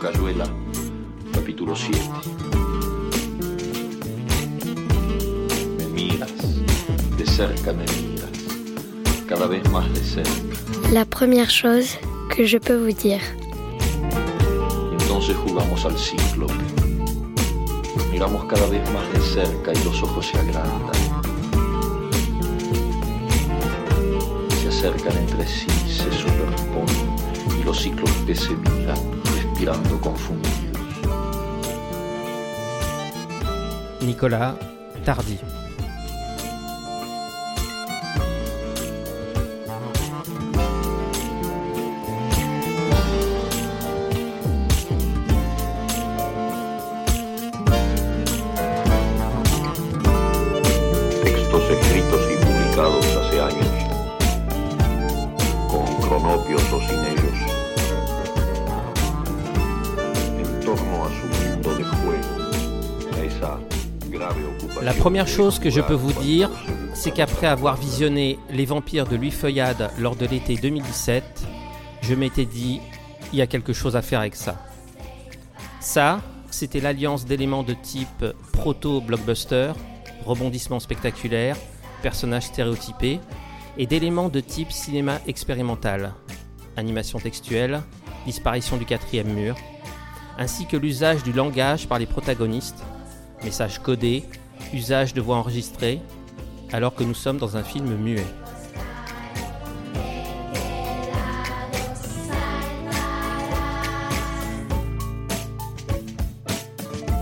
Cayuela, capítulo 7. Me miras, de cerca me miras, cada vez más de cerca. La première chose que je peux vous dire. Entonces jugamos al cíclope. Miramos cada vez más de cerca y los ojos se agrandan. Se acercan entre sí, se superponen y los cíclopes se miran, respirando confundidos. Nicolas Tardy. La première chose que je peux vous dire, c'est qu'après avoir visionné Les Vampires de Louis Feuillade lors de l'été 2017, je m'étais dit, il y a quelque chose à faire avec ça. Ça, c'était l'alliance d'éléments de type proto-blockbuster, rebondissement spectaculaire, personnages stéréotypés, et d'éléments de type cinéma expérimental, animation textuelle, disparition du quatrième mur, ainsi que l'usage du langage par les protagonistes, messages codés, usage de voix enregistrées, alors que nous sommes dans un film muet.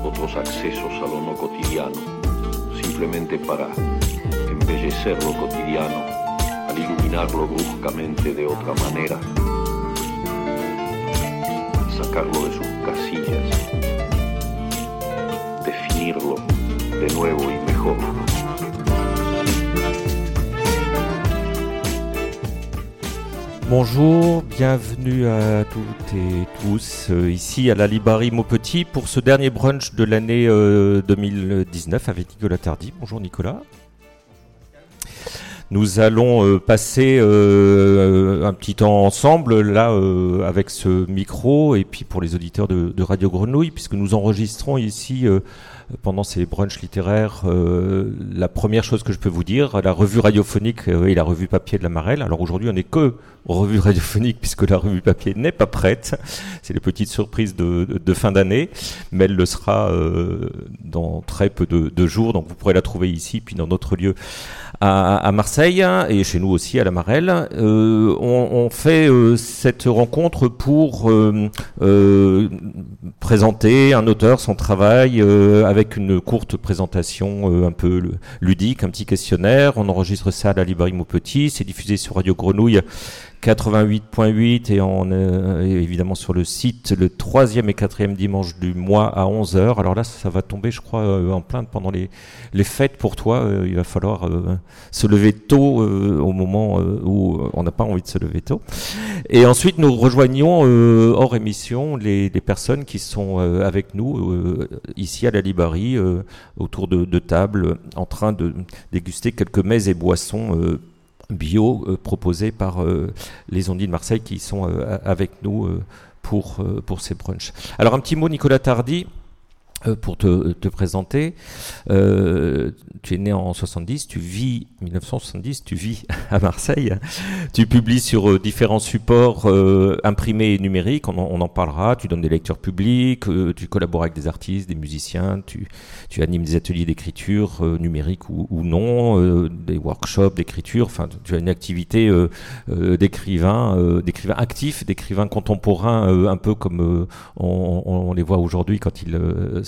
otros accesos a lo no cotidiano, simplemente para embellecer lo cotidiano, al iluminarlo bruscamente de otra manera, sacarlo de sus Bonjour, bienvenue à toutes et tous euh, ici à la Librairie Maupetit pour ce dernier brunch de l'année euh, 2019 avec Nicolas Tardy. Bonjour Nicolas. Nous allons euh, passer euh, un petit temps ensemble là euh, avec ce micro et puis pour les auditeurs de, de Radio Grenouille puisque nous enregistrons ici pendant ces brunchs littéraires la première chose que je peux vous dire la revue radiophonique et la revue papier de la Marelle. Alors aujourd'hui on n'est que revue radiophonique puisque la revue papier n'est pas prête. C'est les petites surprises de, de- de fin d'année, mais elle le sera dans très peu de, de jours. Donc vous pourrez la trouver ici puis dans notre lieu à, à Marseille et chez nous aussi à la Marelle. Euh, on, on fait euh, cette rencontre pour euh, euh, présenter un auteur, son travail, euh, avec une courte présentation un peu ludique, un petit questionnaire. On enregistre ça à la librairie Maupetit. C'est diffusé sur Radio Grenouille 88.8 et en, euh, et évidemment sur le site le troisième et quatrième dimanche du mois à 11h. Alors là, ça va tomber, je crois, euh, en plein pendant les, les fêtes pour toi. Euh, il va falloir euh, se lever tôt euh, au moment euh, où on n'a pas envie de se lever tôt. Et ensuite, nous rejoignons euh, hors émission les, personnes qui sont euh, avec nous euh, ici à la Libarie, euh, autour de, de tables, en train de déguster quelques mets et boissons euh, bio euh, proposés par euh, les Ondines de Marseille qui sont euh, avec nous euh, pour, pour ces brunchs. Alors un petit mot, Nicolas Tardy. Euh, Pour te, te présenter, Euh, tu es né en 70, tu vis 1970, tu vis à Marseille, tu publies sur euh, différents supports imprimés et numériques, on en, parlera, tu donnes des lectures publiques, tu collabores avec des artistes, des musiciens, tu, animes des ateliers d'écriture numérique ou, non, des workshops d'écriture, enfin tu as une activité d'écrivain, d'écrivain actif, d'écrivain contemporain, un peu comme on- on les voit aujourd'hui quand ils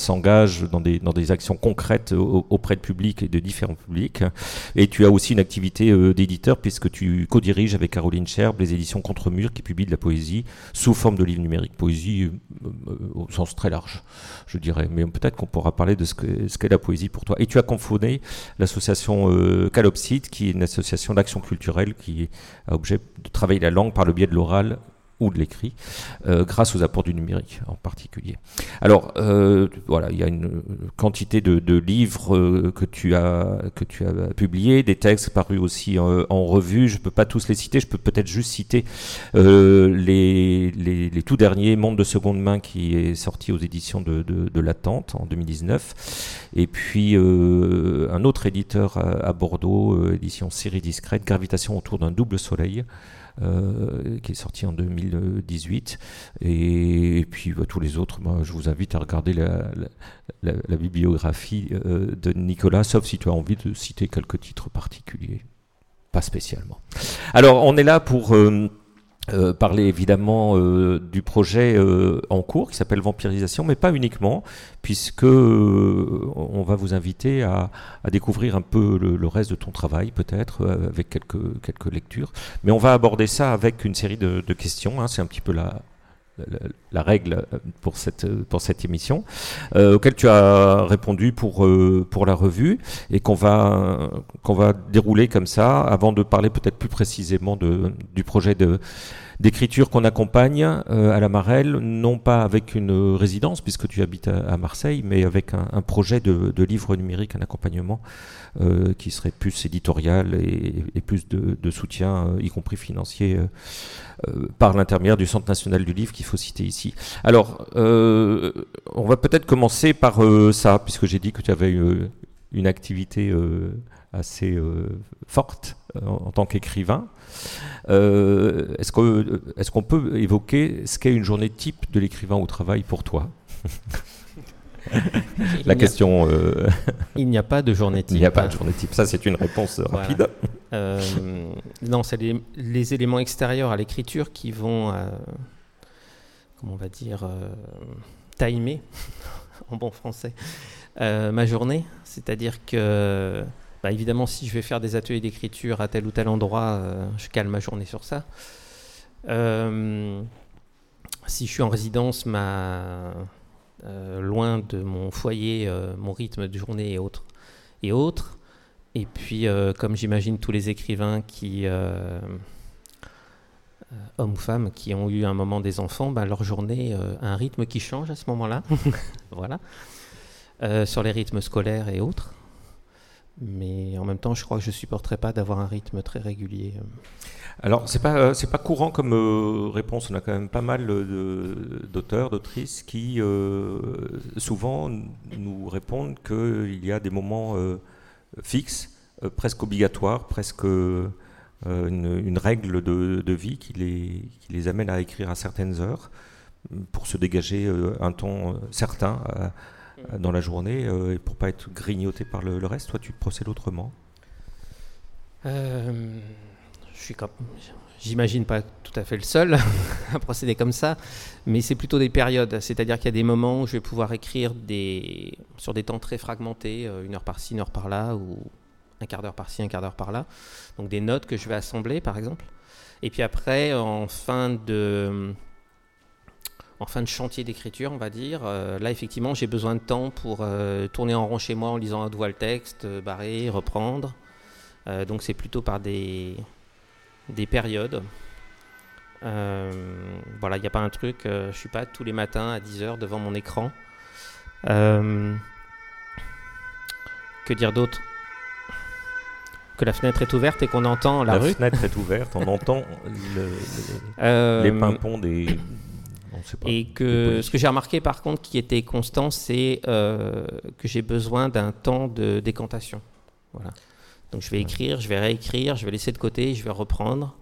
s'engagent dans des, dans des actions concrètes au- auprès de publics et de différents publics. Et tu as aussi une activité euh, d'éditeur puisque tu co-diriges avec Caroline Cherb les éditions Contre-Mur qui publient de la poésie sous forme de livre numérique. Poésie euh, euh, au sens très large, je dirais. Mais peut-être qu'on pourra parler de ce qu'est ce la poésie pour toi. Et tu as confondé l'association Calopsite qui est une association d'action culturelle qui a objet de travailler la langue par le biais de l'oral ou de l'écrit, euh, grâce aux apports du numérique en particulier. Alors euh, voilà, il y a une quantité de, livres euh, que tu as que tu as publiés, des textes parus aussi en, revue. Je peux pas tous les citer, je peux peut-être juste citer les, les, tout derniers Monde de seconde main qui est sorti aux éditions de, de, de l'attente en 2019, et puis un autre éditeur à, à Bordeaux, édition série discrète, Gravitation autour d'un double soleil. Euh, qui est sorti en 2018. Et, puis bah, tous les autres, bah, je vous invite à regarder la, la, bibliographie euh, de Nicolas, sauf si tu as envie de citer quelques titres particuliers. Pas spécialement. Alors, on est là pour... Euh, euh, parler évidemment euh, du projet euh, en cours qui s'appelle Vampirisation, mais pas uniquement, puisque on va vous inviter à, découvrir un peu le, reste de ton travail, peut-être avec quelques lectures. Mais on va aborder ça avec une série de, de questions. Hein, C'est un petit peu la, la, la, règle pour cette pour cette émission, auquel tu as répondu pour pour la revue et qu'on va qu'on va dérouler comme ça, avant de parler peut-être plus précisément de du projet de d'écriture qu'on accompagne euh, à la Marelle, non pas avec une résidence, puisque tu habites à, Marseille, mais avec un, projet de, livre numérique, un accompagnement euh, qui serait plus éditorial et, plus de, soutien, euh, y compris financier, par l'intermédiaire du Centre national du livre qu'il faut citer ici. Alors, on va peut-être commencer par ça, puisque j'ai dit que tu avais une activité assez forte en tant qu'écrivain. Euh, est-ce qu'on est peut évoquer ce qu'est une journée type de l'écrivain au travail pour toi La question. Euh, il n'y a pas de journée type. Il n'y a pas de journée type. Ça, c'est une réponse rapide. Euh, non, c'est les, éléments extérieurs à l'écriture qui vont, comment on va dire, timer, en bon français, ma journée. C'est-à-dire que bah, évidemment, si je vais faire des ateliers d'écriture à tel ou tel endroit, euh, je calme ma journée sur ça. Euh, si je suis en résidence, euh, loin de mon foyer, mon rythme de journée est autre. Et autre. Et puis, comme j'imagine tous les écrivains qui, hommes ou femmes, qui ont eu un moment des enfants, bah, leur journée a un rythme qui change à ce moment-là. voilà. sur les rythmes scolaires et autres. Mais en même temps, je crois que je ne supporterais pas d'avoir un rythme très régulier. Alors, ce n'est pas, c'est pas courant comme euh, réponse. On a quand même pas mal d'auteurs, d'autrices qui euh, souvent nous répondent qu'il y a des moments euh, fixes, presque obligatoires, presque une, règle de, vie qui les, amène à écrire à certaines heures pour se dégager un temps certain euh, dans la journée euh, et pour pas être grignoté par le, reste Toi, tu procèdes autrement euh, Je suis J'imagine pas tout à fait le seul à procéder comme ça, mais c'est plutôt des périodes. C'est-à-dire qu'il y a des moments où je vais pouvoir écrire sur des temps très fragmentés, une heure par-ci, une heure par-là, ou un quart d'heure par-ci, un quart d'heure par-là. Donc des notes que je vais assembler, par exemple. Et puis après, en fin de, en fin de chantier d'écriture, on va dire. Euh, là, effectivement, j'ai besoin de temps pour euh, tourner en rond chez moi en lisant à voix le texte, euh, barrer, reprendre. donc, c'est plutôt par des, des périodes. voilà, il n'y a pas un truc, je ne suis pas tous les matins à 10h devant mon écran. que dire d'autre? Que la fenêtre est ouverte et qu'on entend la, rue. La fenêtre est ouverte, on entend les pimpons des, et que ce que j'ai remarqué par contre qui était constant, c'est euh, que j'ai besoin d'un temps de décantation. Voilà. Donc je vais écrire, je vais réécrire, je vais laisser de côté, je vais reprendre.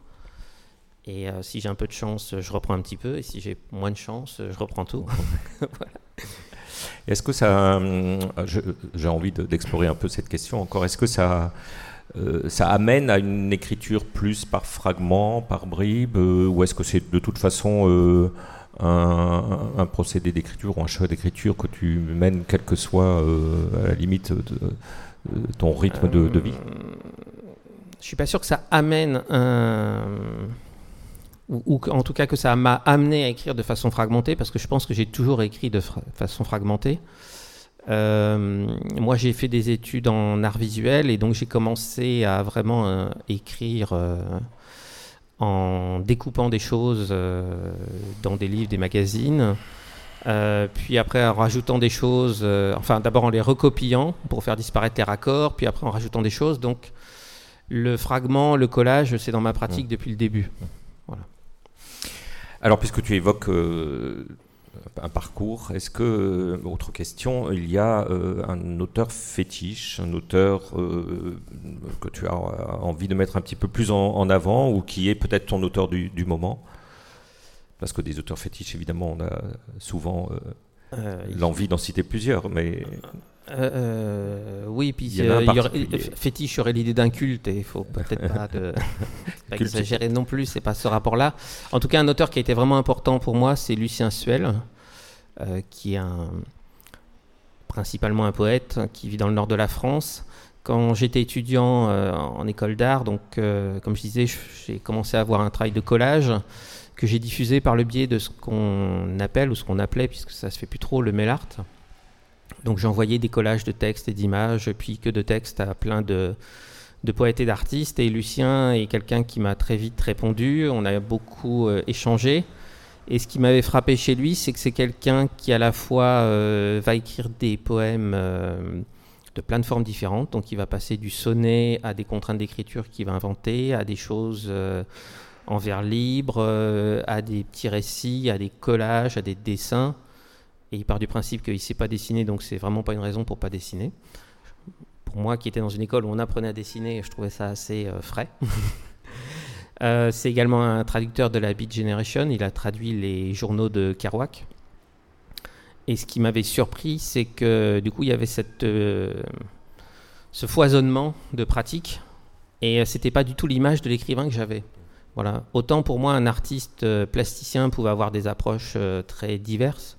Et euh, si j'ai un peu de chance, je reprends un petit peu. Et si j'ai moins de chance, je reprends tout. Est-ce que ça, euh, j'ai envie d'explorer un peu cette question encore. Est-ce que ça, ça amène à une écriture plus par fragments, par bribes, ou est-ce que c'est de toute façon un, procédé d'écriture ou un choix d'écriture que tu mènes, quel que soit euh, à la limite de, ton rythme de, vie Je suis pas sûr que ça amène un. Ou, en tout cas que ça m'a amené à écrire de façon fragmentée, parce que je pense que j'ai toujours écrit de façon fragmentée. Euh, moi, j'ai fait des études en art visuel et donc j'ai commencé à vraiment euh, écrire en découpant des choses euh, dans des livres, des magazines. Euh, puis après en rajoutant des choses, euh, enfin d'abord en les recopiant pour faire disparaître les raccords, puis après en rajoutant des choses. Donc le fragment, le collage, c'est dans ma pratique depuis le début. Voilà. Alors puisque tu évoques un parcours. Est-ce que, euh, autre question, il y a euh, un auteur fétiche, un auteur euh, que tu as envie de mettre un petit peu plus en, avant ou qui est peut-être ton auteur du, moment? Parce que des auteurs fétiches, évidemment, on a souvent l'envie d'en citer plusieurs, mais... oui, puis il y, aurait, fétiche aurait l'idée d'un culte et il faut peut-être pas, pas exagérer non plus, c'est pas ce rapport-là. En tout cas, un auteur qui a été vraiment important pour moi, c'est Lucien Suel, euh, qui est principalement un poète qui vit dans le nord de la France. Quand j'étais étudiant euh, en école d'art, donc euh, comme je disais, j'ai commencé à avoir un travail de collage que j'ai diffusé par le biais de ce qu'on appelle ou ce qu'on appelait, puisque ça se fait plus trop, le mail art. Donc envoyé des collages de textes et d'images, puis que de textes à plein de poètes et d'artistes. Et Lucien est quelqu'un qui m'a très vite répondu. On a beaucoup échangé. Et ce qui m'avait frappé chez lui, c'est que c'est quelqu'un qui à la fois euh, va écrire des poèmes euh, de plein de formes différentes. Donc il va passer du sonnet à des contraintes d'écriture qu'il va inventer, à des choses euh, en vers libre, à des petits récits, à des collages, à des dessins. Et il part du principe qu'il ne sait pas dessiner, donc c'est vraiment pas une raison pour pas dessiner. Pour moi qui étais dans une école où on apprenait à dessiner, je trouvais ça assez frais. Euh, c'est également un traducteur de la Beat Generation. Il a traduit les journaux de Kerouac. Et ce qui m'avait surpris, c'est que du coup, il y avait euh, ce foisonnement de pratiques. Et euh, c'était pas du tout l'image de l'écrivain que j'avais. Voilà. Autant pour moi, un artiste plasticien pouvait avoir des approches très diverses.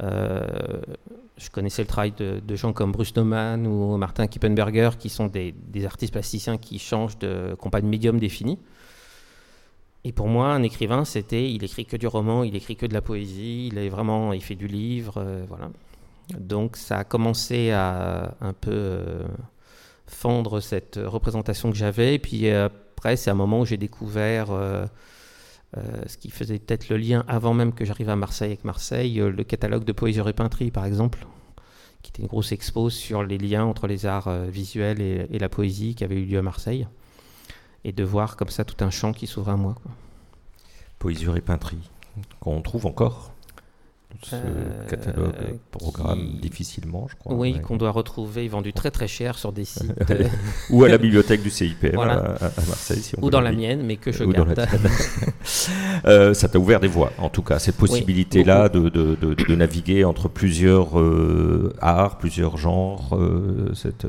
je connaissais le travail de, gens comme Bruce Nauman ou Martin Kippenberger, qui sont des, des artistes plasticiens qui changent de, de médium défini. Et pour moi, un écrivain, c'était, il écrit que du roman, il écrit que de la poésie, il est vraiment, il fait du livre, euh, voilà. Donc ça a commencé à un peu euh, fendre cette représentation que j'avais. Et puis euh, après, c'est un moment où j'ai découvert ce qui faisait peut-être le lien avant même que j'arrive à Marseille avec Marseille, le catalogue de poésie et peinture, par exemple, qui était une grosse expo sur les liens entre les arts visuels et la poésie qui avait eu lieu à Marseille et de voir comme ça tout un champ qui s'ouvre à moi. Quoi. Poésure et peinterie, qu'on trouve encore ce euh, catalogue, programme difficilement, je crois. Oui, qu'on doit retrouver vendu très très cher sur des sites. ou à la bibliothèque du CIPM à, Marseille. Si on ou dans la mienne, mais que je garde. euh, ça t'a ouvert des voies, en tout cas, cette possibilité-là de, de, de, naviguer entre plusieurs euh, arts, plusieurs genres, euh, cette,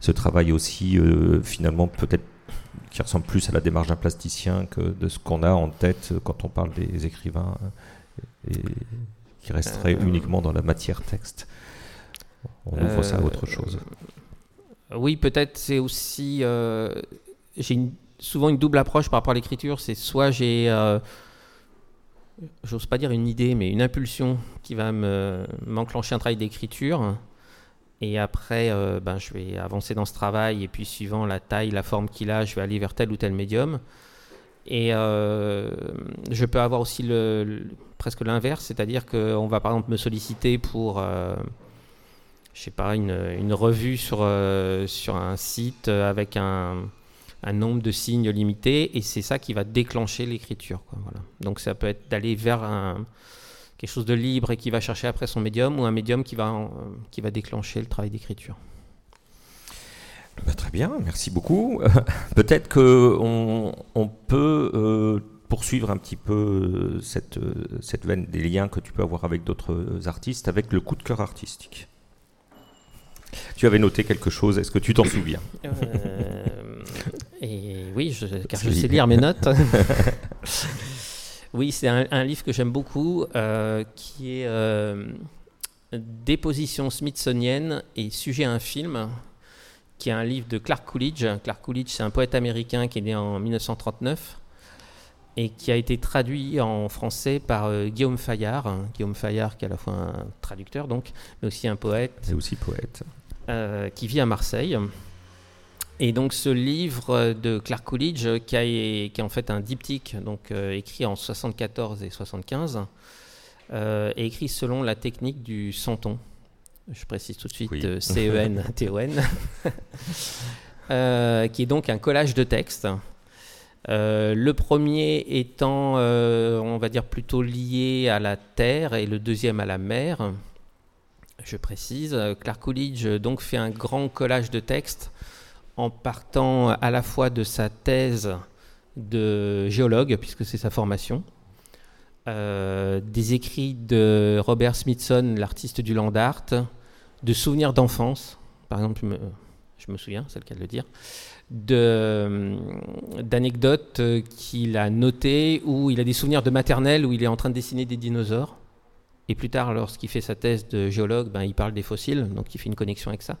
ce travail aussi finalement peut-être qui ressemble plus à la démarche d'un plasticien que de ce qu'on a en tête quand on parle des écrivains euh, et qui resterait euh, uniquement dans la matière texte. On ouvre ça à autre chose. Euh, oui, peut-être c'est aussi. j'ai souvent une double approche par rapport à l'écriture. C'est soit j'ai. J'ose pas dire une idée, mais une impulsion qui va m'enclencher un travail d'écriture et après, euh, ben, je vais avancer dans ce travail. Et puis, suivant la taille, la forme qu'il a, je vais aller vers tel ou tel médium. Et euh, je peux avoir aussi presque l'inverse, c'est-à-dire qu'on va par exemple me solliciter pour, euh, je sais pas, une, revue sur, sur un site avec un, nombre de signes limité, et c'est ça qui va déclencher l'écriture. Donc ça peut être d'aller vers un, quelque chose de libre et qui va chercher après son médium ou un médium qui va, euh, qui va déclencher le travail d'écriture. Bah, très bien, merci beaucoup. Peut-être qu'on on peut euh, poursuivre un petit peu euh, cette, cette veine des liens que tu peux avoir avec d'autres artistes avec le coup de cœur artistique. Tu avais noté quelque chose, est-ce que tu t'en souviens? Et Oui, car je sais lire mes notes. Oui, c'est un, livre que j'aime beaucoup, euh, qui est euh, Déposition smithsonienne et sujet à un film, qui est un livre de Clark Coolidge. Clark Coolidge, c'est un poète américain qui est né en 1939 et qui a été traduit en français par euh, Guillaume Fayard. Guillaume Fayard, qui est à la fois un traducteur, donc, mais aussi un poète. Aussi poète. qui vit à Marseille. Et donc ce livre de Clark Coolidge, qui, est en fait un diptyque, donc écrit en 74 et 75, est écrit selon la technique du centon. Je précise tout de suite C-E-N-T-O-N, qui est donc un collage de textes euh, le premier étant, euh, on va dire, plutôt lié à la terre et le deuxième à la mer. Je précise, Clark Coolidge donc fait un grand collage de textes en partant à la fois de sa thèse de géologue, puisque c'est sa formation, euh, des écrits de Robert Smithson, l'artiste du land art, de souvenirs d'enfance, par exemple, je me, souviens, c'est le cas de le dire, d'anecdotes qu'il a notées où il a des souvenirs de maternelle où il est en train de dessiner des dinosaures. Et plus tard, lorsqu'il fait sa thèse de géologue, ben, il parle des fossiles, donc il fait une connexion avec ça.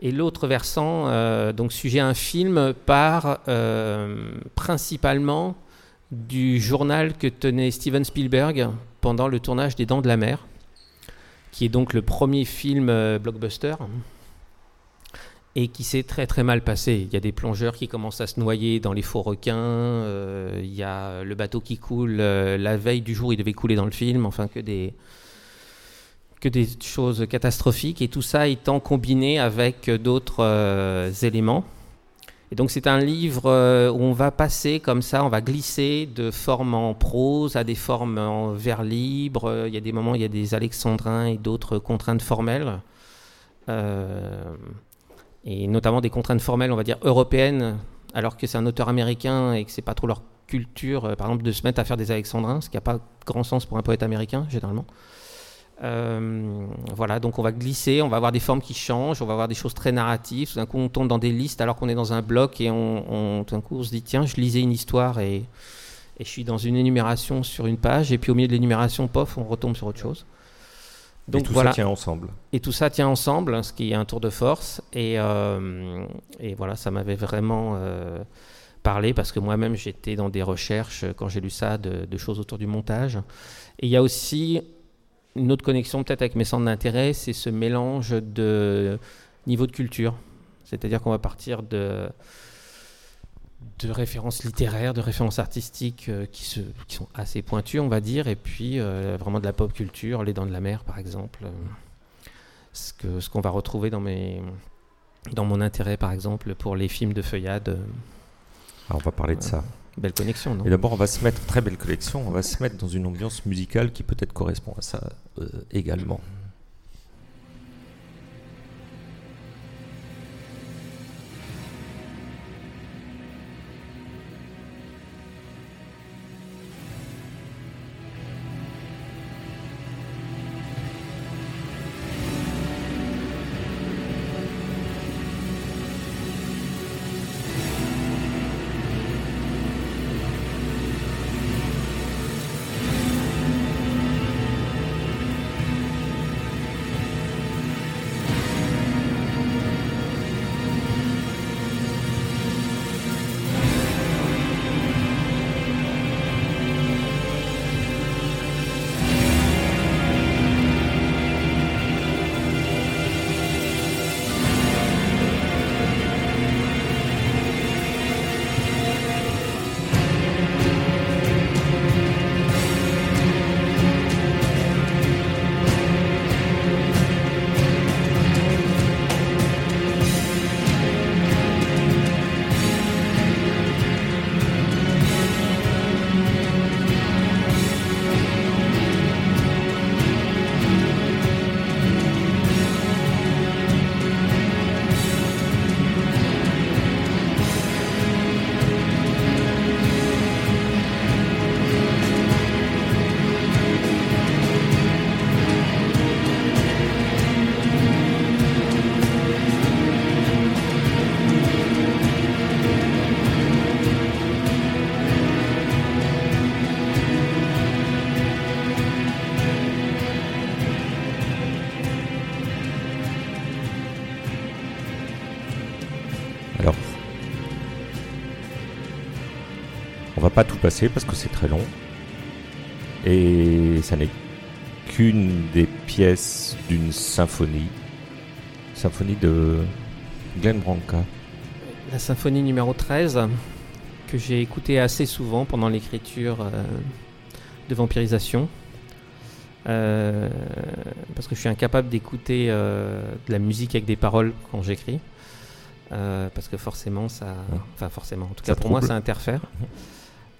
Et l'autre versant, euh, donc sujet à un film, part euh, principalement du journal que tenait Steven Spielberg pendant le tournage des Dents de la Mer, qui est donc le premier film euh, blockbuster et qui s'est très très mal passé. Il y a des plongeurs qui commencent à se noyer dans les faux requins, il y a le bateau qui coule la veille du jour, il devait couler dans le film, enfin que des que des choses catastrophiques et tout ça étant combiné avec d'autres euh, éléments. Et donc c'est un livre où on va passer comme ça, on va glisser de formes en prose à des formes en vers libre. Il y a des moments, il y a des alexandrins et d'autres contraintes formelles et notamment des contraintes formelles, on va dire européennes, alors que c'est un auteur américain et que c'est pas trop leur culture, euh, par exemple, de se mettre à faire des alexandrins, ce qui n'a pas grand sens pour un poète américain, généralement. Euh, voilà, donc on va glisser, on va avoir des formes qui changent, on va avoir des choses très narratives. Tout d'un coup, on tombe dans des listes alors qu'on est dans un bloc et on, tout d'un coup, on se dit tiens, je lisais une histoire et, et, je suis dans une énumération sur une page, et puis au milieu de l'énumération, pof, on retombe sur autre chose. Donc et tout ça tient ensemble. Et tout ça tient ensemble, ce qui est un tour de force. Et, euh, et voilà, ça m'avait vraiment euh, parlé parce que moi-même j'étais dans des recherches quand j'ai lu ça de, choses autour du montage. Et il y a aussi une autre connexion peut-être avec mes centres d'intérêt, c'est ce mélange de niveau de culture. C'est-à-dire qu'on va partir de de références littéraires, de références artistiques euh, qui, se, qui, sont assez pointues, on va dire, et puis euh, vraiment de la pop culture, Les Dents de la Mer, par exemple. Euh, ce qu'on ce qu'on va retrouver dans, mes, dans mon intérêt, par exemple, pour les films de feuillade. Alors ah, on va parler de ça. Belle connexion, non d'abord, on va se mettre, très belle collection, on va se mettre dans une ambiance musicale qui peut-être correspond à ça également. Pas tout passer parce que c'est très long. Et ça n'est qu'une des pièces d'une symphonie. Symphonie de Glenn Branca. la symphonie numéro 13, que j'ai écoutée assez souvent pendant l'écriture euh, de Vampirisation. Euh, parce que je suis incapable d'écouter euh, de la musique avec des paroles quand j'écris. Euh, parce que forcément, ça. Enfin, forcément. En tout Ça cas, pour moi, ça interfère.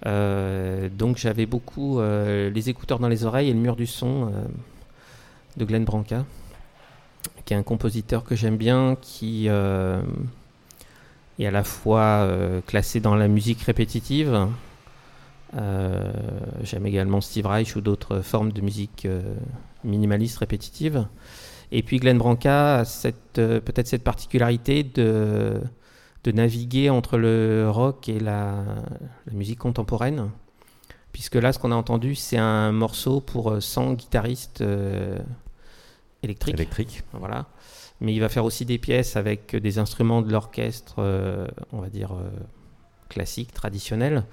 Euh, donc, j'avais beaucoup euh, les écouteurs dans les oreilles et le mur du son euh, de Glenn Branca, qui est un compositeur que j'aime bien, qui est à la fois classé dans la musique répétitive. J'aime également Steve Reich ou d'autres formes de musique minimaliste répétitive. Et puis Glenn Branca a peut-être cette particularité de, de naviguer entre le rock et la, la musique contemporaine. Puisque là, ce qu'on a entendu, c'est un morceau pour euh, 100 guitaristes euh, électriques. Électrique. Voilà. Mais il va faire aussi des pièces avec des instruments de l'orchestre, euh, on va dire, euh, classiques, traditionnels,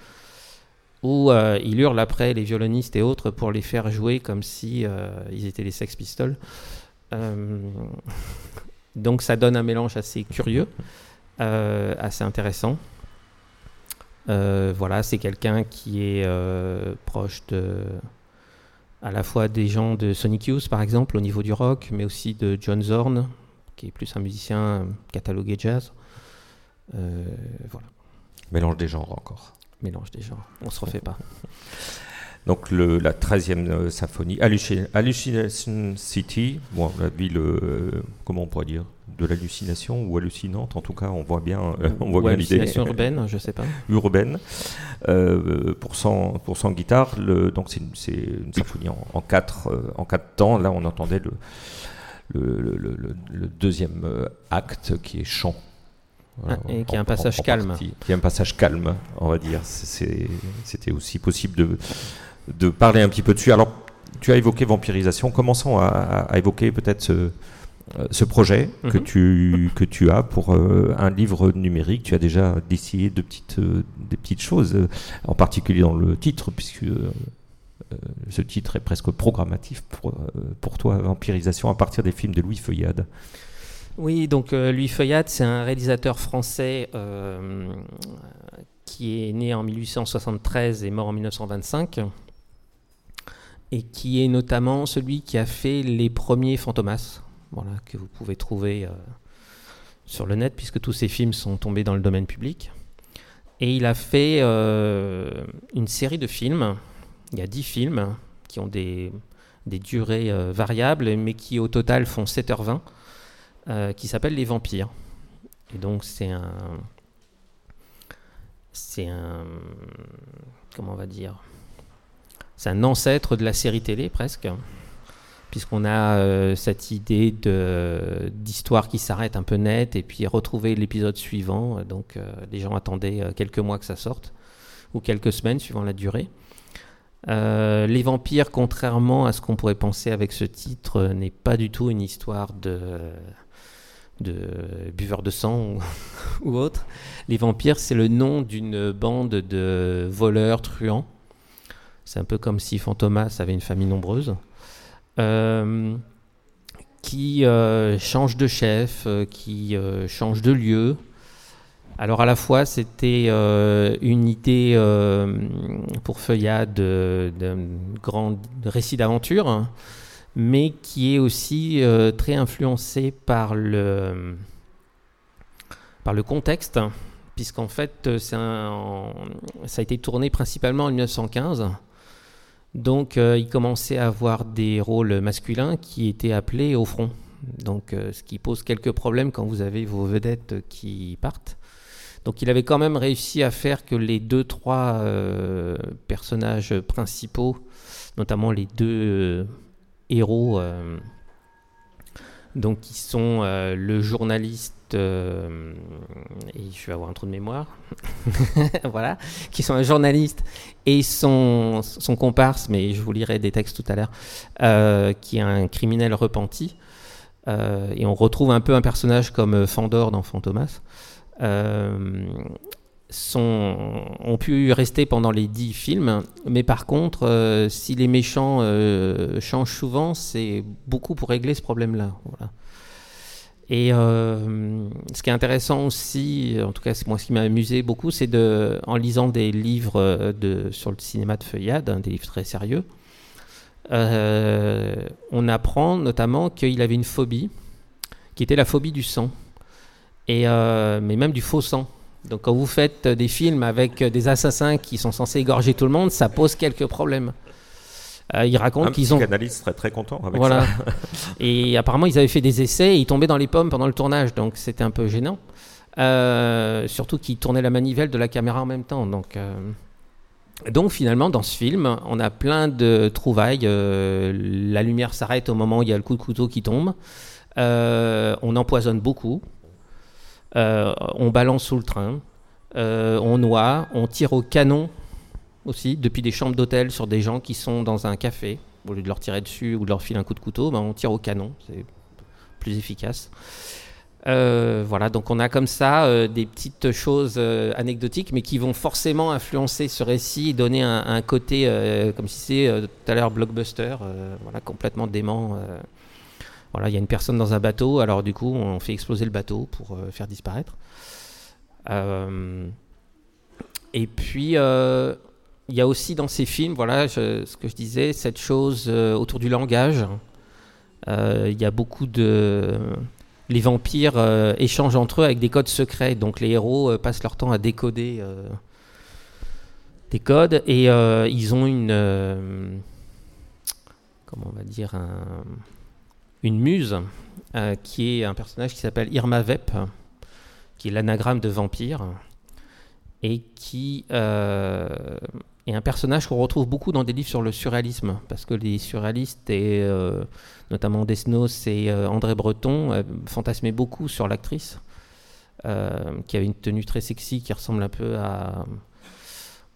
où euh, il hurle après les violonistes et autres pour les faire jouer comme si euh, ils étaient les Sex Pistols. Euh, donc ça donne un mélange assez curieux, euh, assez intéressant. Euh, voilà, c'est quelqu'un qui est euh, proche de à la fois des gens de Sonic Youth par exemple au niveau du rock, mais aussi de John Zorn, qui est plus un musicien catalogué jazz. Euh, voilà, Mélange des genres encore. mélange des genres, on se refait pas. Donc le, la 13e euh, symphonie, Halluci- Hallucination City, bon, la ville, euh, comment on pourrait dire, de l'hallucination ou hallucinante, en tout cas on voit bien, euh, on voit Ou bien l'idée hallucination urbaine, je sais pas. urbaine euh, pour 100 pour 100 guitares. Le, donc c'est une, symphonie en, en quatre en quatre temps. Là on entendait le le, le- le- le deuxième acte qui est chant. Ah, et qui a un passage calme. Qui a un passage calme, on va dire. C'était aussi possible de de parler un petit peu dessus. Alors tu as évoqué vampirisation. Commençons à, évoquer peut-être ce euh, ce projet que Mhm. tu que tu as pour euh, un livre numérique, tu as déjà dessiné de petites euh, des petites choses, euh, en particulier dans le titre, puisque ce titre est presque programmatif pour pour toi, vampirisation à partir des films de Louis Feuillade. Oui, donc Louis Feuillade, c'est un réalisateur français qui est né en 1873 et mort en 1925, et qui est notamment celui qui a fait les premiers Fantomas, que vous pouvez trouver euh, sur le net, puisque tous ces films sont tombés dans le domaine public. Et il a fait euh, une série de films, il y a 10 films, qui ont des, durées euh, variables, mais qui au total font 7h20 euh, qui s'appelle Les Vampires. Et donc c'est un, c'est un, comment on va dire, c'est un ancêtre de la série télé presque, puisqu'on a euh, cette idée d'histoire qui s'arrête un peu net et puis retrouver l'épisode suivant. Donc euh, les gens attendaient euh, quelques mois que ça sorte ou quelques semaines suivant la durée. Les vampires, contrairement à ce qu'on pourrait penser avec ce titre, n'est pas du tout une histoire de buveurs de sang ou autre. Les vampires, c'est le nom d'une bande de voleurs truands. C'est un peu comme si Fantomas avait une famille nombreuse. Euh, qui euh, change de chef, euh, qui change de lieu. Alors à la fois, c'était une idée pour Feuillade de- d'un grand récit d'aventure, hein, mais qui est aussi très influencé par le, par le contexte, puisqu'en fait, ça a été tourné principalement en 1915. Donc, euh, il commençait à avoir des rôles masculins qui étaient appelés au front. Donc, euh, ce qui pose quelques problèmes quand vous avez vos vedettes qui partent. Donc, il avait quand même réussi à faire que les deux, trois euh, personnages principaux, notamment les deux héros, donc qui sont euh, le journaliste euh, et je vais avoir un trou de mémoire, voilà, qui sont un journaliste et son, comparse, mais je vous lirai des textes tout à l'heure, euh, qui est un criminel repenti. Et on retrouve un peu un personnage comme Fandor dans Fantomas. Ont pu rester pendant les dix films, mais par contre, euh, si les méchants euh, changent souvent, c'est beaucoup pour régler ce problème-là. Et euh, ce qui est intéressant aussi, en tout cas c'est moi ce qui m'a amusé beaucoup, c'est de, en lisant des livres de, sur le cinéma de feuillade, hein, des livres très sérieux, on apprend notamment qu'il avait une phobie, qui était la phobie du sang, et, mais même du faux sang. Donc quand vous faites des films avec des assassins qui sont censés égorger tout le monde, ça pose quelques problèmes. Euh, ils racontent qu'ils ont. serait très content avec voilà. ça. et apparemment, ils avaient fait des essais et ils tombaient dans les pommes pendant le tournage, donc c'était un peu gênant. Euh, surtout qu'ils tournaient la manivelle de la caméra en même temps. Donc, euh, donc finalement, dans ce film, on a plein de trouvailles. la lumière s'arrête au moment où il y a le coup de couteau qui tombe. on empoisonne beaucoup. On balance sous le train. on noie. On tire au canon aussi, depuis des chambres d'hôtel sur des gens qui sont dans un café. Au lieu de leur tirer dessus ou de leur filer un coup de couteau, ben on tire au canon. C'est plus efficace. Euh, voilà, donc on a comme ça euh, des petites choses euh, anecdotiques, mais qui vont forcément influencer ce récit et donner un, côté, comme si c'est tout à l'heure blockbuster, voilà, complètement dément. Voilà, il y a une personne dans un bateau, alors du coup on fait exploser le bateau pour faire disparaître. et puis il y a aussi dans ces films, voilà, ce que je disais, cette chose euh, autour du langage. Euh, il y a beaucoup de. Les vampires euh, échangent entre eux avec des codes secrets, donc les héros passent leur temps à décoder des codes et ils ont une. comment on va dire Une muse qui est un personnage qui s'appelle Irma Vep, qui est l'anagramme de vampire et qui et un personnage qu'on retrouve beaucoup dans des livres sur le surréalisme, parce que les surréalistes, et euh, notamment Desnos et euh, André Breton, euh, fantasmaient beaucoup sur l'actrice, qui avait une tenue très sexy qui ressemble un peu à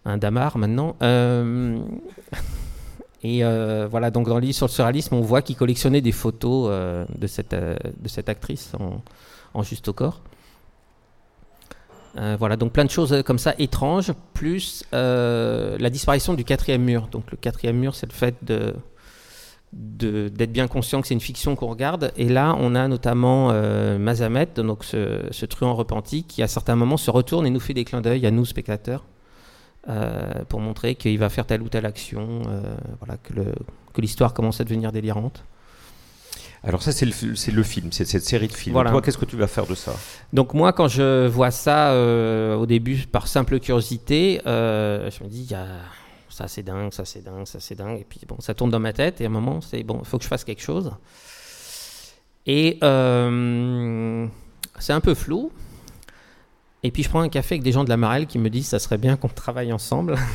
un damar maintenant. et voilà, donc dans le livre sur le surréalisme, on voit qu'il collectionnait des photos de, cette, de cette actrice en, juste au corps. Euh, voilà, donc plein de choses euh, comme ça étranges, plus euh, la disparition du quatrième mur. Donc le quatrième mur, c'est le fait d'être bien conscient que c'est une fiction qu'on regarde. Et là, on a notamment Mazamet, donc ce, truand repenti, qui à certains moments se retourne et nous fait des clins d'œil à nous, spectateurs, pour montrer qu'il va faire telle ou telle action, voilà, que l'histoire commence à devenir délirante. Alors ça, c'est le, film, c'est cette série de films. Toi, qu'est-ce que tu vas faire de ça? Donc moi, quand je vois ça euh, au début, par simple curiosité, euh, je me dis, ça c'est dingue, ça c'est dingue, ça c'est dingue. Et puis bon, ça tourne dans ma tête et à un moment, c'est bon, il faut que je fasse quelque chose. Et euh, c'est un peu flou. Et puis je prends un café avec des gens de la Marelle qui me disent, ça serait bien qu'on travaille ensemble.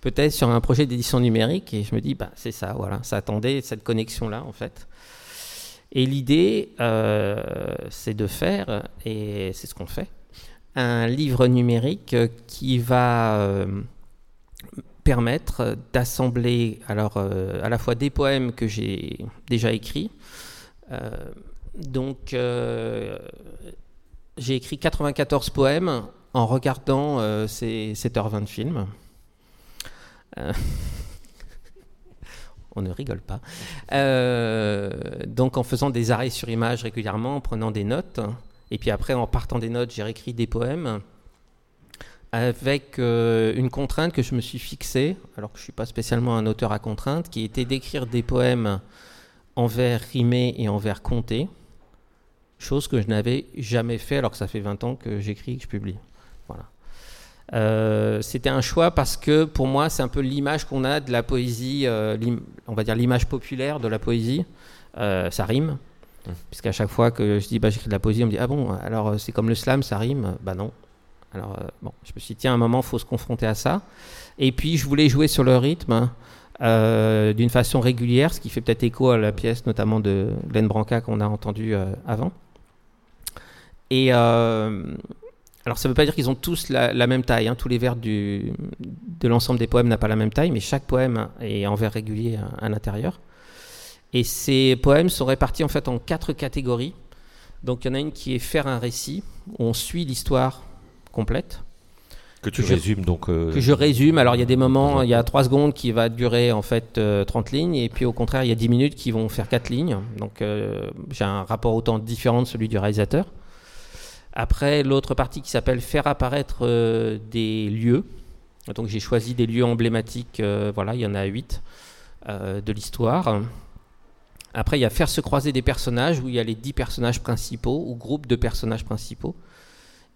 peut-être sur un projet d'édition numérique. Et je me dis, bah, c'est ça, voilà, ça attendait cette connexion-là, en fait. Et l'idée, euh, c'est de faire, et c'est ce qu'on fait, un livre numérique qui va euh, permettre d'assembler alors euh, à la fois des poèmes que j'ai déjà écrits. donc, j'ai écrit 94 poèmes en regardant ces 7h20 de films. Euh, on ne rigole pas. Euh, donc en faisant des arrêts sur image régulièrement, en prenant des notes, et puis après en partant des notes, j'ai réécrit des poèmes avec euh, une contrainte que je me suis fixée, alors que je ne suis pas spécialement un auteur à contrainte, qui était d'écrire des poèmes en vers rimé et en vers compté, chose que je n'avais jamais fait alors que ça fait 20 ans que j'écris et que je publie. Voilà. Euh, c'était un choix parce que pour moi, c'est un peu l'image qu'on a de la poésie, euh, on va dire l'image populaire de la poésie. Euh, ça rime, mmh. puisqu'à chaque fois que je dis bah, j'écris de la poésie, on me dit ah bon, alors c'est comme le slam, ça rime? Bah non. Alors bon, je me suis dit tiens, à un moment, il faut se confronter à ça. Et puis je voulais jouer sur le rythme. d'une façon régulière, ce qui fait peut-être écho à la pièce notamment de Glenn Branca qu'on a entendu avant. Et, alors ça ne veut pas dire qu'ils ont tous la, même taille, hein. tous les vers du, de l'ensemble des poèmes n'ont pas la même taille, mais chaque poème est en vers régulier à, l'intérieur. Et ces poèmes sont répartis en fait en quatre catégories. Donc il y en a une qui est faire un récit, où on suit l'histoire complète. Que tu résumes donc. euh, que je résume. Alors il y a des moments, il y a 3 secondes qui va durer en fait euh, 30 lignes, et puis au contraire il y a 10 minutes qui vont faire 4 lignes. Donc euh, j'ai un rapport autant différent de celui du réalisateur. Après l'autre partie qui s'appelle faire apparaître euh, des lieux. Donc j'ai choisi des lieux emblématiques, euh, voilà, il y en a 8 de l'histoire. Après il y a faire se croiser des personnages, où il y a les 10 personnages principaux, ou groupes de personnages principaux.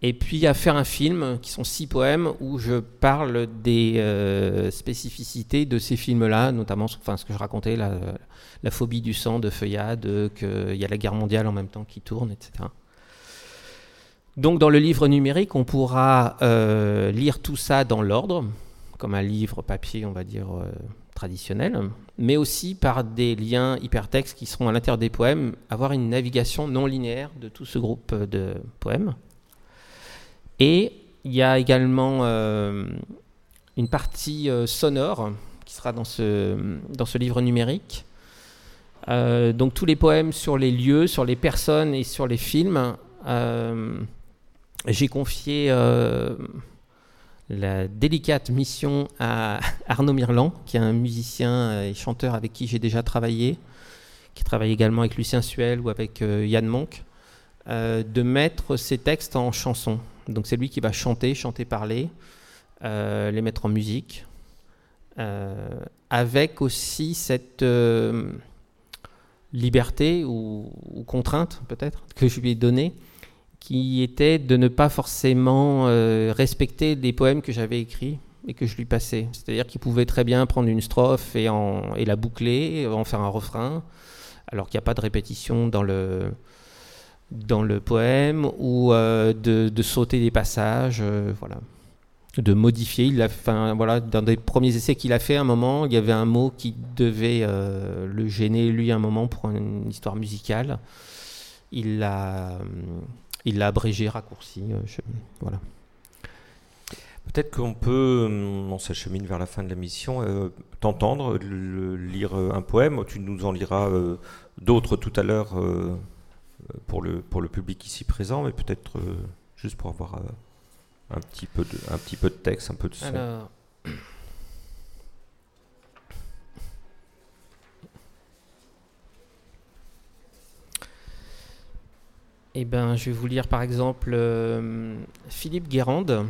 Et puis à faire un film qui sont six poèmes où je parle des euh, spécificités de ces films-là, notamment enfin, ce que je racontais, la phobie du sang de Feuillade, qu'il y a la guerre mondiale en même temps qui tourne, etc. Donc dans le livre numérique, on pourra euh, lire tout ça dans l'ordre, comme un livre papier, on va dire, euh, traditionnel, mais aussi par des liens hypertextes qui seront à l'intérieur des poèmes, avoir une navigation non linéaire de tout ce groupe de poèmes. Et il y a également euh, une partie sonore qui sera dans ce, dans ce livre numérique. Donc tous les poèmes sur les lieux, sur les personnes et sur les films. Euh, J'ai confié euh, la délicate mission à Arnaud Mirland, qui est un musicien et chanteur avec qui j'ai déjà travaillé, qui travaille également avec Lucien Suel ou avec euh, Yann Monk, euh, de mettre ces textes en chansons. Donc c'est lui qui va chanter, chanter, parler, euh, les mettre en musique, euh, avec aussi cette euh, liberté ou, ou contrainte peut-être que je lui ai donnée, qui était de ne pas forcément euh, respecter les poèmes que j'avais écrits et que je lui passais. C'est-à-dire qu'il pouvait très bien prendre une strophe et, la boucler, en faire un refrain, alors qu'il n'y a pas de répétition dans le, dans le poème, ou euh, de, sauter des passages, euh, voilà. de modifier. Il a, voilà, dans des premiers essais qu'il a fait, à un moment, il y avait un mot qui devait le gêner, lui, un moment, pour une histoire musicale. Il l'a, il l'a abrégé, raccourci. euh, je- voilà. Peut-être qu'on peut, hum, on s'achemine vers la fin de la mission, euh, t'entendre le- lire euh, un poème. Tu nous en liras euh, d'autres tout à l'heure euh, pour, le, pour le public ici présent, mais peut-être euh, juste pour avoir euh, un, petit peu de, un petit peu de texte, un peu de son. Alors. Eh ben, je vais vous lire par exemple euh, Philippe Guérande.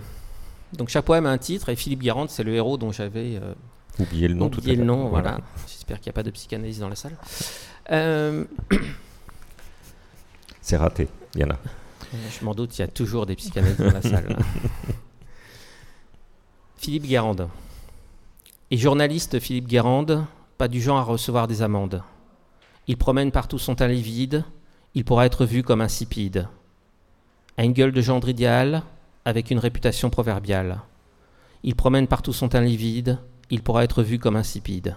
Donc chaque poème a un titre et Philippe Guérande, c'est le héros dont j'avais euh, Oubliez le nom tout à oublié le nom. Voilà. J'espère qu'il n'y a pas de psychanalyse dans la salle. Euh, C'est raté, il y en a. Je m'en doute, il y a toujours des psychanalystes dans la salle. Philippe Guérande. Et journaliste Philippe Guérande, pas du genre à recevoir des amendes. Il promène partout son teint livide, il pourra être vu comme insipide. A une gueule de gendre idéal, avec une réputation proverbiale. Il promène partout son teint livide, il pourra être vu comme insipide.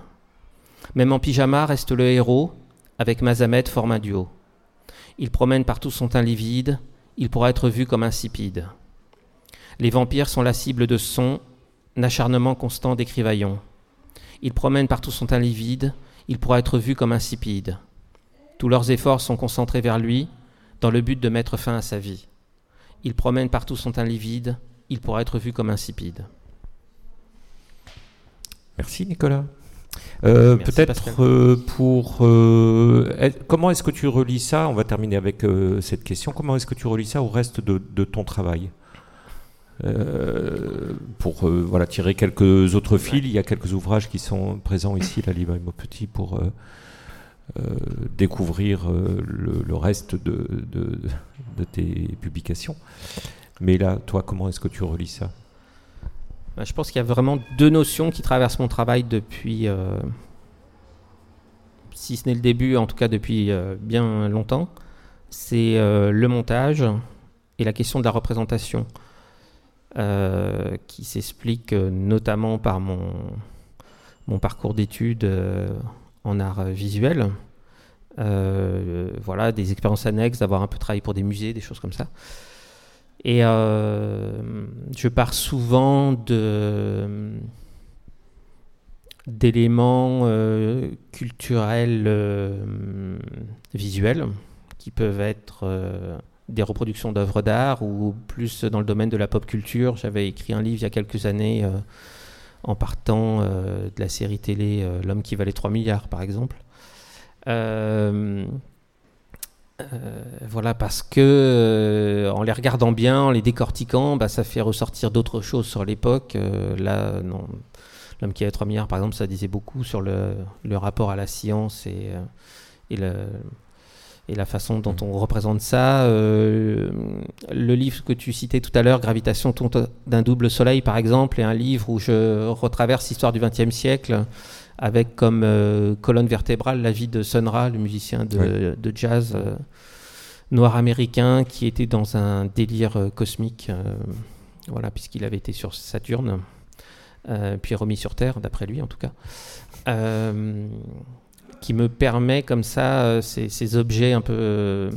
Même en pyjama reste le héros, avec Mazamet forme un duo. Il promène partout son teint livide, il pourra être vu comme insipide. Les vampires sont la cible de son acharnement constant d'écrivaillons. Ils promènent partout son teint livide, il pourra être vu comme insipide. Tous leurs efforts sont concentrés vers lui, dans le but de mettre fin à sa vie. Il promène partout son teint livide, il pourra être vu comme insipide. Merci Nicolas. Euh, Peut-être euh, pour euh, est- comment est-ce que tu relis ça? On va terminer avec cette question. Comment est-ce que tu relis ça au reste de, de ton travail? Pour voilà tirer quelques autres fils, il y a quelques ouvrages qui sont présents ici, la librairie Petit, pour découvrir euh, le, reste de, tes publications. Mais là, toi, comment est-ce que tu relis ça? Ben, Je pense qu'il y a vraiment deux notions qui traversent mon travail depuis, euh, si ce n'est le début, en tout cas depuis euh, bien longtemps. C'est euh, le montage et la question de la représentation, euh, qui s'explique euh, notamment par mon, parcours d'études euh, en art euh, visuel. Euh, voilà, des expériences annexes, d'avoir un peu travaillé pour des musées, des choses comme ça. Et euh, je pars souvent de d'éléments culturels visuels qui peuvent être des reproductions d'œuvres d'art ou plus dans le domaine de la pop culture. J'avais écrit un livre il y a quelques années en partant de la série télé L'homme qui valait 3 milliards, par exemple. voilà, parce que en les regardant bien, en les décortiquant, bah, ça fait ressortir d'autres choses sur l'époque. là, non, L'homme qui avait 3 milliards, par exemple, ça disait beaucoup sur le, rapport à la science euh, et, le, et, la façon dont on représente ça. Euh, le livre que tu citais tout à l'heure, Gravitation d'un double soleil, par exemple, est un livre où je retraverse l'histoire du XXe siècle avec comme euh, colonne vertébrale la vie de Sun Ra, le musicien de, jazz noir américain qui était dans un délire cosmique, voilà, puisqu'il avait été sur Saturne. Euh, puis remis sur Terre, d'après lui en tout cas, euh, qui me permet comme ça, euh, ces, objets un peu,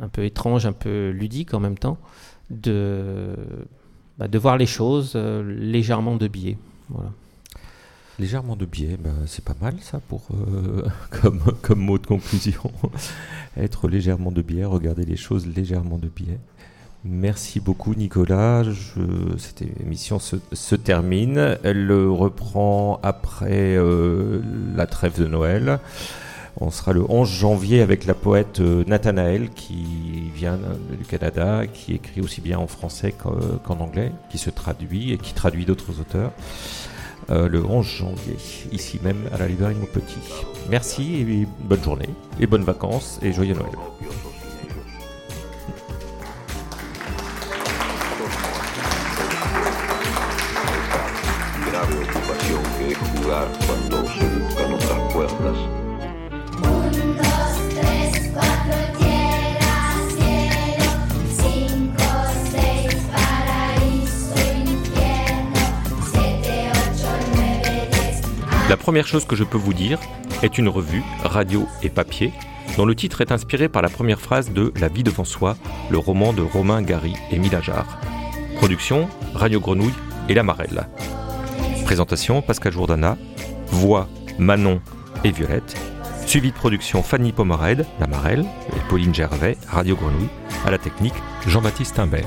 un peu étranges, un peu ludiques en même temps, de, bah, de voir les choses légèrement de biais. Voilà. Légèrement de biais, bah, c'est pas mal ça pour comme, comme mot de conclusion. Être légèrement de biais, regarder les choses légèrement de biais. Merci beaucoup Nicolas. cette émission se, termine. Elle reprend après euh, la trêve de Noël. On sera le 11 janvier avec la poète euh, Nathanaël qui vient du Canada, qui écrit aussi bien en français qu'en anglais, qui se traduit et qui traduit d'autres auteurs. Euh, le 11 janvier, ici même à la librairie Petit. Merci et bonne journée et bonnes vacances et joyeux Noël. La première chose que je peux vous dire est une revue, radio et papier, dont le titre est inspiré par la première phrase de La vie devant soi, le roman de Romain Gary et Milajar. Production, Radio Grenouille et La Marelle. Présentation, Pascal Jourdana. Voix, Manon et Violette. Suivi de production, Fanny Pomered, La Marelle et Pauline Gervais, Radio Grenouille. À la technique, Jean-Baptiste Imbert.